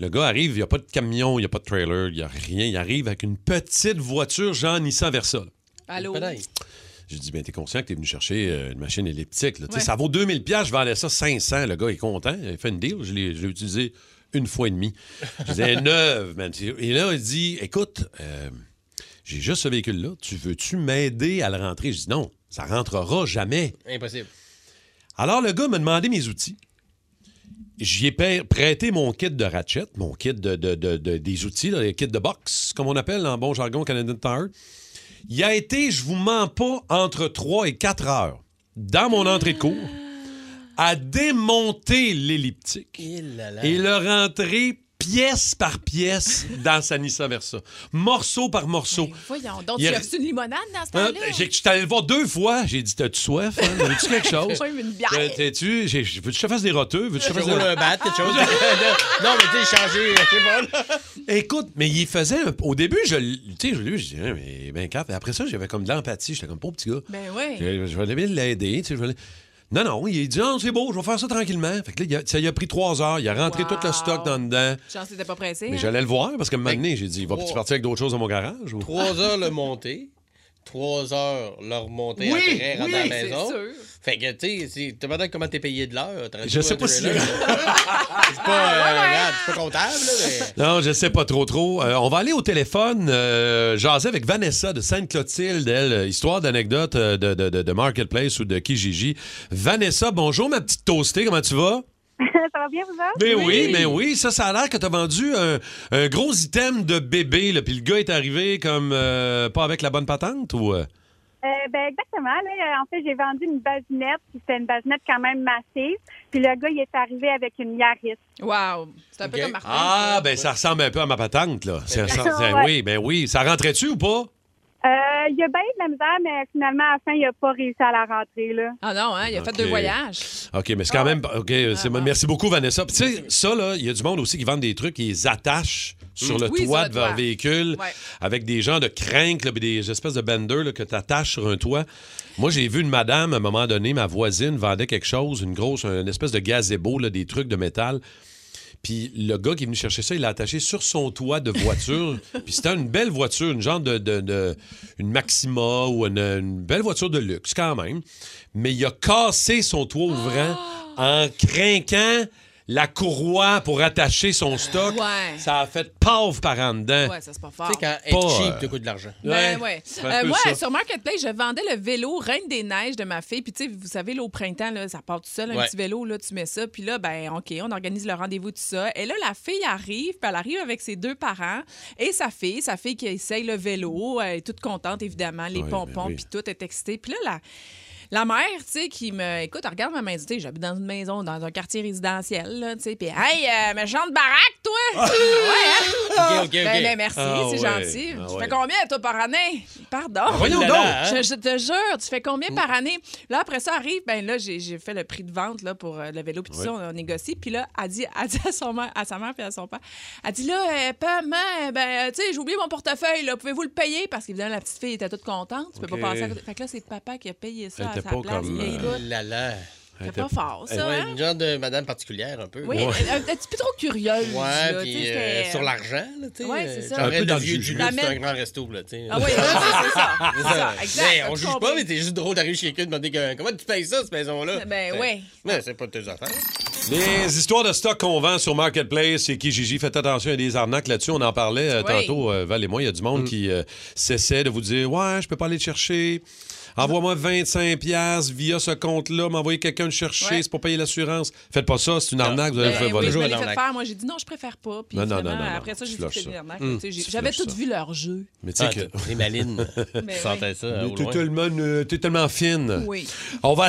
Le gars arrive, il n'y a pas de camion, il n'y a pas de trailer, il n'y a rien. Il arrive avec une petite voiture genre Nissan Versa. là. Allô? J'ai dit, ben, t'es conscient que t'es venu chercher euh, une machine elliptique. là. Ça vaut 2000 pièces, je vendais ça 500. Le gars est content. Il fait une deal. Je l'ai je l'ai utilisé une fois et demie. Je disais, neuve, man. Et là, il dit, écoute, euh, j'ai juste ce véhicule-là. Tu veux-tu m'aider à le rentrer? Je dis, non, ça rentrera jamais. Impossible. Alors, le gars m'a demandé mes outils. J'y ai prêté mon kit de ratchet, mon kit de, de- de- de- des outils, là, les kits de box, comme on appelle en bon jargon Canadian Tire. Il a été, je vous mens pas, entre 3 et 4 heures dans mon entrée de cours à démonter l'elliptique et le rentrer pièce par pièce dans sa Nissan Versa. Morceau par morceau. Voyons, donc Il tu a- as reçu une limonade dans ce Hein, temps-là? Je suis allé le voir deux fois. J'ai dit, t'as-tu soif? Hein? Veux-tu quelque chose? Une bière. Euh, T'es-tu? j'ai- Veux-tu que je te fasse des roteux? Veux-tu que je te Je fasse un bat, quelque chose. non, mais tu sais, changer, je sais pas. là. Écoute, mais il faisait. un- Au début, je, tu je lui, je disais, mais ben cap. Après ça, j'avais comme de l'empathie. J'étais comme, pauvre petit gars. Ben oui. Je, je vais aller l'aider. tu sais, je aller- Non, non, il dit, non, c'est beau, je vais faire ça tranquillement. Fait que là, il a- ça lui a pris trois heures. Il a rentré Wow. tout le stock dans dedans. Chance que t'étais pas pressé. Mais hein? j'allais le voir parce qu'à un moment donné, j'ai dit, va-tu Trois- partir avec d'autres choses dans mon garage? ou- Trois heures le monter. Trois heures le remonter Oui, après, rentrer oui, à la maison. sûr. Fait que, tu sais, te demandais comment t'es payé de l'heure. Je sais pas si- pas, euh, pas comptable, là, mais... Non, je sais pas trop trop. Euh, on va aller au téléphone euh, jaser avec Vanessa de Sainte-Clotilde, elle, euh, histoire d'anecdote de, de- de- de Marketplace ou de Kijiji. Vanessa, bonjour ma petite toastée, comment tu vas? ça va bien, vous autres? Ben oui, ben oui. Ça, ça a l'air que t'as vendu un, un gros item de bébé, là, puis le gars est arrivé comme euh, pas avec la bonne patente ou... euh? Euh, ben exactement. Là, euh, en fait, j'ai vendu une basinette, puis c'était une basinette quand même massive. Puis le gars, il est arrivé avec une Yaris. Wow. C'est un peu comme Martin. Ah, ben ça ressemble un peu à ma patente, là. Ça- Ouais. Oui, ben oui. Ça rentrait-tu ou pas? Euh, il a bien de la misère, mais finalement, à la fin, il a pas réussi à la rentrer. Là. Ah non, hein, il a fait deux voyages. OK, mais c'est quand même. OK, c'est- merci beaucoup, Vanessa. Tu sais, ça, là, il y a du monde aussi qui vendent des trucs, ils attachent sur le Oui, toit de leur véhicule Ouais. avec des gens de crinques, là, puis des espèces de benders là, que tu attaches sur un toit. Moi, j'ai vu une madame, à un moment donné, ma voisine vendait quelque chose, une grosse, une espèce de gazebo, là, des trucs de métal. Puis le gars qui est venu chercher ça, il l'a attaché sur son toit de voiture. Puis c'était une belle voiture, une genre de, de- de- une Maxima ou une, une belle voiture de luxe quand même. Mais il a cassé son toit ouvrant en crinquant la courroie pour attacher son stock. Ouais. Ça a fait paf par en dedans. Ouais, ça c'est pas fort. Tu sais, quand Pas, être cheap euh, te coûte de l'argent. Ben ouais. un Euh, moi, ça. sur Marketplace, je vendais le vélo Reine des Neiges de ma fille. Puis, tu sais, vous savez, là, au printemps, là, ça part tout seul, un Ouais. petit vélo, là, tu mets ça. Puis là, ben, OK, on organise le rendez-vous, tout ça. Et là, la fille arrive, puis elle arrive avec ses deux parents et sa fille. Sa fille qui essaye le vélo. Elle est toute contente, évidemment, les Oui, pompons, ben oui. puis tout est excitée. Puis là, la. La mère, tu sais, qui me. Écoute, elle regarde ma maison. Tu sais, j'habite dans une maison, dans un quartier résidentiel, là, tu sais. Puis, hey, euh, méchante baraque, toi! ouais, hein? OK, OK, OK. Ben, ben, merci, Ah c'est ouais, gentil. ah tu ouais. fais combien, toi, par année? Pardon. voyons Là, donc! là, hein? Je, je te jure, tu fais combien par année? Là, après ça arrive, ben là, j'ai fait le prix de vente là, pour euh, le vélo, puis tout Ouais. ça, on a négocié. Puis là, elle dit, elle dit à, son mère, à sa mère puis à son père, elle dit là, euh, ben, tu sais, j'ai oublié mon portefeuille, là, pouvez-vous le payer? Parce qu'évidemment, la petite fille était toute contente, tu peux pas passer à côté. Fait que là, c'est papa qui a payé ça Elle pas place. comme, euh, Là, là. Elle c'est pas fort, ça, Ouais, hein? une genre de madame particulière, un peu. Oui, là. un, petit peu trop curieuse. Ouais, puis tu sais, euh, sur l'argent, là, tu sais. Ouais, euh, c'est ça. Un peu dans le vieux luxe, c'est un grand resto, là, tu sais. Ah oui, c'est ça. C'est ça, exact. Mais on juge pas, mais t'es juste drôle d'arriver chez quelqu'un et demander que- comment tu payes ça, cette maison-là? Ben C'est- oui. Mais c'est pas de tes affaires. Les histoires de stock qu'on vend sur Marketplace et qui, Gigi, faites attention, il y a des arnaques là-dessus. On en parlait euh, Oui. tantôt, euh, Val et moi. Il y a du monde qui euh, s'essaie de vous dire Ouais, je peux pas aller le chercher. Envoie-moi 25$ piastres via ce compte-là, m'envoyer quelqu'un le chercher, Ouais. c'est pour payer l'assurance. Faites pas ça, c'est une arnaque, vous allez Ben faire oui, je. Moi, j'ai dit non, je préfère pas. Puis Non, non, non, après ça, j'ai dit que c'était une arnaque. J'avais tout ça. vu leur jeu. Mais tu sais Ah, que. t'es maline. Ben Tu sentais ça T'es tellement, euh, tellement fine. Oui. On va.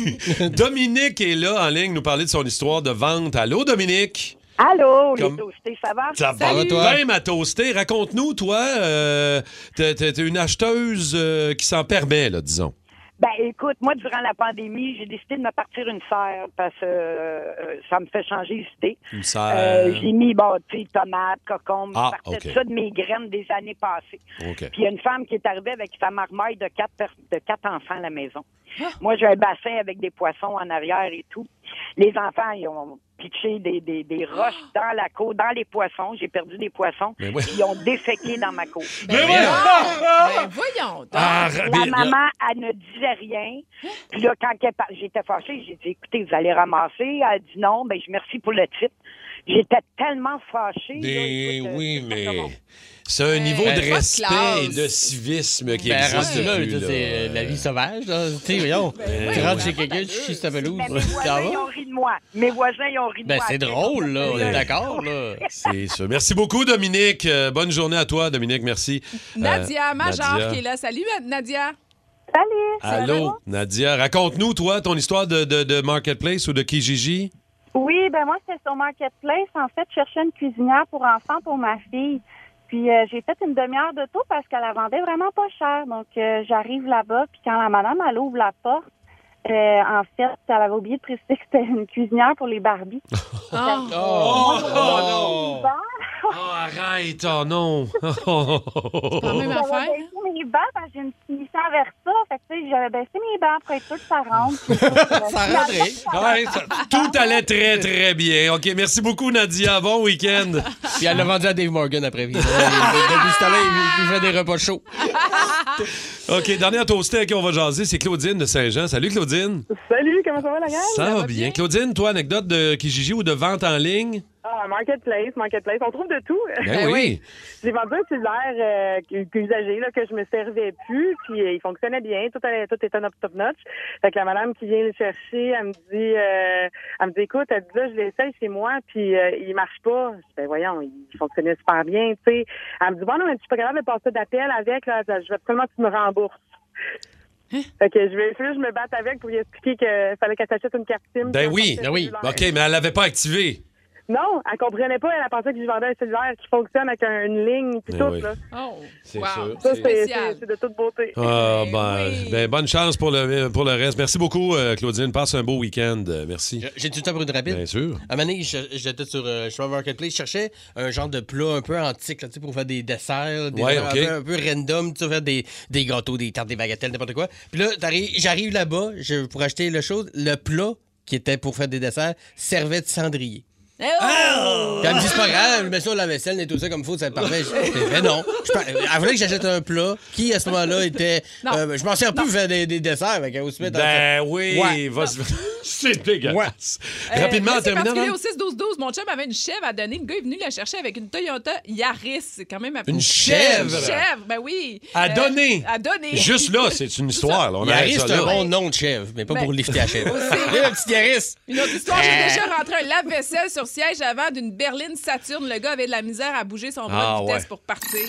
Dominique est là en ligne nous parler de son histoire de vente. Allô, Dominique? Allô, les toastés, ça va? Ça va, toi? ma toastée. Raconte-nous, toi, euh, t'es une acheteuse euh, qui s'en permet, là, disons. Ben, écoute, moi, durant la pandémie, j'ai décidé de me partir une serre parce que euh, ça me fait changer d'idée. Une serre. Euh, j'ai mis, bon, tu sais, tomates, cocombes, Ah, je partais de ça de mes graines des années passées. OK. Puis il y a une femme qui est arrivée avec sa marmaille de quatre, per- de quatre enfants à la maison. Moi, j'ai un bassin avec des poissons en arrière et tout. Les enfants, ils ont pitché des, des, des roches dans la cour, dans les poissons. J'ai perdu des poissons. Mais oui. Ils ont déféqué dans ma cour. Ben voyons! Ben voyons donc. Ah, La maman, elle ne disait rien. Puis là, quand j'étais fâchée, j'ai dit, écoutez, vous allez ramasser. Elle a dit non, ben, je merci pour le titre. J'étais tellement fâchée. là, Mais écoute, euh, oui, mais c'est un niveau Ben, de respect et de civisme qui Ben, existe là, plus, là. la vie sauvage, là. Tu sais, voyons. Ben tu rentres chez quelqu'un, tu chies ta pelouse. Mais mes voisins, ils ont ri de moi. Mes voisins, ils ont ri de Ben, moi. c'est drôle, là. On est d'accord, là. C'est ça. Merci beaucoup, Dominique. Euh, bonne journée à toi, Dominique. Merci. Nadia Euh, Major Nadia. qui est là. Salut, Nadia. Salut! Allô, Nadia. Raconte-nous, toi, ton histoire de, de- de Marketplace ou de Kijiji. Oui, ben moi, c'était sur Marketplace. En fait, je cherchais une cuisinière pour enfants pour ma fille. Puis euh, j'ai fait une demi-heure de tour parce qu'elle la vendait vraiment pas cher. Donc euh, j'arrive là-bas, puis quand la madame elle ouvre la porte, euh, en fait, elle avait oublié de préciser que c'était une cuisinière pour les Barbies. Ah. Oh, non! Oh, arrête, oh non. Pas la même J'avais affaire? baissé mes bancs parce que j'ai une mission vers ça. Fait que, tu sais, j'avais baissé mes bancs pour être sûr que ça rentre. Ça rentrait. Ouais, ça- tout allait très, très bien. OK, merci beaucoup, Nadia. Bon week-end. Puis elle l'a vendu à Dave Morgan après. Puis, Depuis ce temps-là, il, il fait des repas chauds. OK, dernière toastée à qui on va jaser, c'est Claudine de Saint-Jean. Salut, Claudine. Salut, comment ça va la gang? Ça, va bien. Claudine, toi, anecdote de Kijiji ou de vente en ligne? Ah, Marketplace, Marketplace, on trouve de tout. Ben oui. J'ai vendu un cellulaire euh, usagé là, que je me servais plus, puis euh, il fonctionnait bien, tout, allait, tout était top notch. Fait que la madame qui vient le chercher, elle me dit, euh, elle me dit, écoute, elle dit là, je l'essaye chez moi, puis euh, il marche pas. Je dis, ben voyons, il fonctionnait super bien, tu sais. Elle me dit, bon non, mais tu suis pas capable de passer d'appel avec, là, je vais absolument que tu me rembourses. Fait que je vais essayer, je me batte avec pour lui expliquer qu'il fallait qu'elle s'achète une carte SIM. Ben oui. un cellulaire. OK, mais elle l'avait pas activé. Non, elle comprenait pas. Elle pensait que je vendais un cellulaire qui fonctionne avec un- une ligne puis Ben tout. oui. Là. Oh, C'est wow. sûr. Ça, C'est- c'est spécial. c'est- c'est de toute beauté. Ah, ben, ben, bonne chance pour le, pour le reste. Merci beaucoup, euh, Claudine. Passe un beau week-end. Euh, Merci. J'ai tout le temps pour une rapide. Bien sûr. À un moment donné, je- j'étais sur euh, Marketplace, je cherchais un genre de plat un peu antique là, tu sais, pour faire des desserts, des Ouais, un, OK. peu, un peu random, tu sais, faire des, des gâteaux, des tartes, des bagatelles, n'importe quoi. Puis là, t'arrives- j'arrive là-bas je, pour acheter le chose, le plat qui était pour faire des desserts servait de cendrier. Oh! Puis elle me dit, c'est pas grave, je mets ça dans la vaisselle, et tout ça comme faut, ça parfait. Je- Mais non. Je par- Elle voulait que j'achète un plat qui, à ce moment-là, était. Non. euh, je m'en sers plus pour faire des, des desserts, avec mettre Ben oui, Ouais. va se- c'est dégueulasse. Euh, Rapidement, en terminant. particulier au 6-12-12. Mon chum avait une chèvre à donner. Le gars est venu la chercher avec une Toyota Yaris. C'est quand même... Une chèvre? Une chèvre, ben oui. À Euh, donner? À donner. Juste là, c'est une histoire. là. On Yaris, c'est un bon nom de chèvre, mais pas Ben, pour lifter la chèvre. aussi. Viens, le petit Yaris. Une autre histoire, j'ai Euh. déjà rentré un lave-vaisselle sur siège avant d'une berline Saturne. Le gars avait de la misère à bouger son bras Ah, de vitesse ouais. pour partir.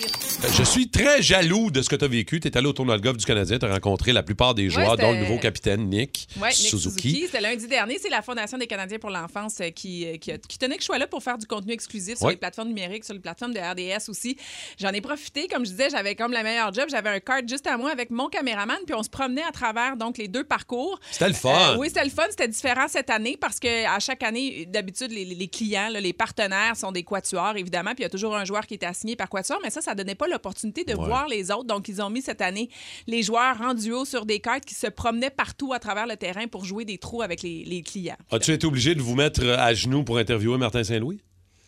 Je suis très jaloux de ce que tu as vécu. Tu es allé au tournoi de golf du Canadien, tu as rencontré la plupart des joueurs, c'était- dont le nouveau capitaine Nick Oui, Nick Suzuki. Lundi dernier. C'est la Fondation des Canadiens pour l'enfance euh, qui, euh, qui, tenait que je sois là pour faire du contenu exclusif sur Ouais. les plateformes numériques, sur les plateformes de RDS aussi. J'en ai profité. Comme je disais, j'avais comme la meilleure job. J'avais un cart juste à moi avec mon caméraman, puis on se promenait à travers donc les deux parcours. C'était le fun. Euh, oui, c'était le fun. C'était différent cette année parce que à chaque année, d'habitude, les, les clients, là, les partenaires sont des quatuors, évidemment. Puis il y a toujours un joueur qui est assigné par quatuor, mais ça, ça donnait pas l'opportunité de Ouais. voir les autres. Donc, ils ont mis cette année les joueurs en duo sur des cartes qui se promenaient partout à travers le terrain pour jouer des trous avec les, les clients. As-tu été obligé de vous mettre à genoux pour interviewer Martin Saint-Louis?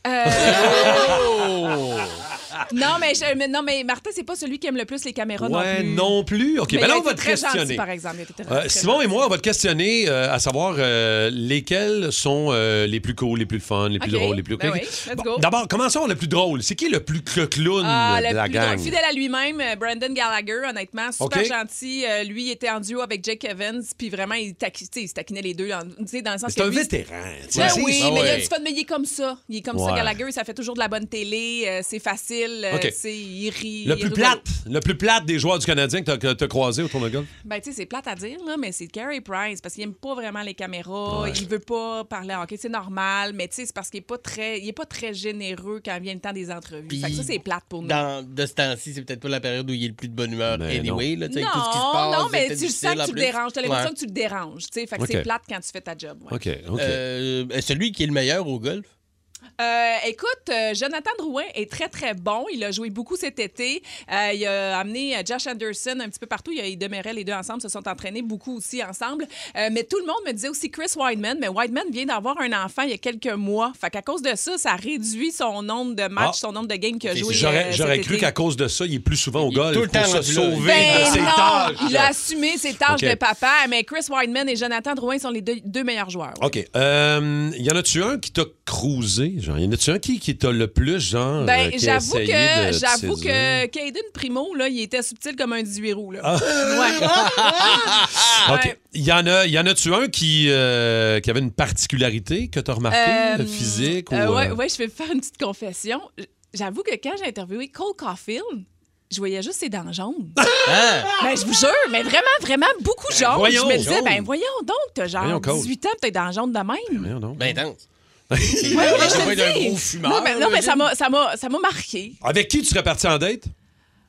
Euh, non, mais, je- mais- non, mais Martin, c'est pas celui qui aime le plus les caméras non Ouais, plus. non plus. OK, Mais ben il là, on va te très gentil, questionner. par exemple. Très- Euh, Simon et moi, on va te questionner euh, à savoir euh, lesquels sont les plus cool, les plus fun, les plus drôles, les plus... ben oui, let's go. D'abord, commençons le plus drôle. C'est qui le plus clown Ah, de le la plus gang? drôle, fidèle à lui-même, Brandon Gallagher, honnêtement, super gentil. Lui, il était en duo avec Jake Evans, puis vraiment, il, taqui- il se taquinait les deux, dans le sens C'est un lui, vétéran. tu Ben sais. oui, Ah mais il a du fun, mais il est comme ça. Il est comme ça. Gallagher, ça fait toujours de la bonne télé, c'est facile. Euh, il rit. Le il plus plate, le plus plate des joueurs du Canadien que t'as- t'as croisé au tournoi de golf? Ben, tu sais, c'est plate à dire, là, mais c'est Carey Price parce qu'il aime pas vraiment les caméras. Ouais. Il veut pas parler en hockey. C'est normal, mais tu sais, c'est parce qu'il est pas très, il est pas très généreux quand vient le temps des entrevues. Fait que ça, c'est plate pour nous. Dans, de ce temps-ci, c'est peut-être pas la période où il est le plus de bonne humeur anyway. Là, tu sais, non, tout ce qui se passe, non, mais tu sens que tu le déranges. T'as l'impression Ouais. que tu le déranges. tu sais. Fait que c'est plate quand tu fais ta job. ouais. OK, OK. Euh, celui qui est le meilleur au golf? Euh, écoute, euh, Jonathan Drouin est très, très bon. Il a joué beaucoup cet été. Euh, il a amené Josh Anderson un petit peu partout. Il, il demeurait les deux ensemble, se sont entraînés beaucoup aussi ensemble. Euh, mais tout le monde me disait aussi Chris Wideman. Mais Wideman vient d'avoir un enfant il y a quelques mois. Fait qu'à cause de ça, ça réduit son nombre de matchs, Ah. son nombre de games qu'il a joué. J'aurais euh, cru qu'à cause de ça, il est plus souvent au golf tout le temps se sauver Ben de ses non, tâches. il a assumé ses tâches de papa. Mais Chris Wideman et Jonathan Drouin sont les deux, deux meilleurs joueurs. OK. Euh, y en a-tu un qui t'a cruisé? Genre, y en a-tu un qui, qui t'a le plus, genre, euh, Ben, a j'avoue que j'avoue que Caden Primo là, il était subtil comme un 18 roues là. Ah. Ouais. OK. Y en a, y en a-tu un qui, euh, qui avait une particularité que t'as remarqué, Euh, physique? euh, ou, ouais, euh, ouais, je vais faire une petite confession. J'avoue que quand j'ai interviewé Cole Caulfield, je voyais juste ses dents jaunes. Ben, je vous jure, mais vraiment, vraiment beaucoup jaunes. Hein? voyons, je me disais, jaune. ben voyons donc, t'as genre Voyons, Cole. 18 ans, t'es dents jaunes de même. Voyons donc. Ben, intense. Ouais, Ouais, mais je te dis. gros fumeur, Non, mais, non, mais là, ça m'a- ça m'a ça m'a marqué. Avec qui tu serais parti en date?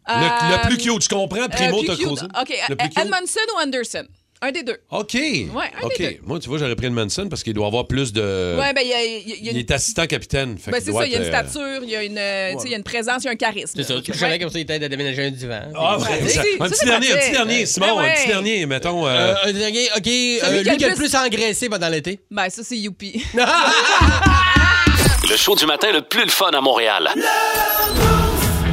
Le, Euh, le plus cute, je comprends. Primo Euh, t'a plus cute. causé. OK, Le plus euh, cute? Edmondson ou Anderson? Un des deux. OK. Ouais, un OK. des deux. Moi, tu vois, j'aurais pris le Manson parce qu'il doit avoir plus de. Ouais, ben il y a, il y a- il y a Il une est assistant capitaine. fait Ben, qu'il c'est doit ça, il y a une être, euh, stature, il y a une, euh, tu sais, il y a une présence, il y a un charisme. C'est ça, tu le Ouais. savais comme ça, il t'aide à déménager un divan. Ah, Ouais, ça, un petit c'est dernier, un parfait. petit dernier, Simon, Ben un ouais. petit dernier, mettons. euh, Euh, un dernier, OK. euh, lui qui a le plus engraissé pendant l'été. Ben, ça, c'est Youpi. Le show du matin le plus le fun à Montréal.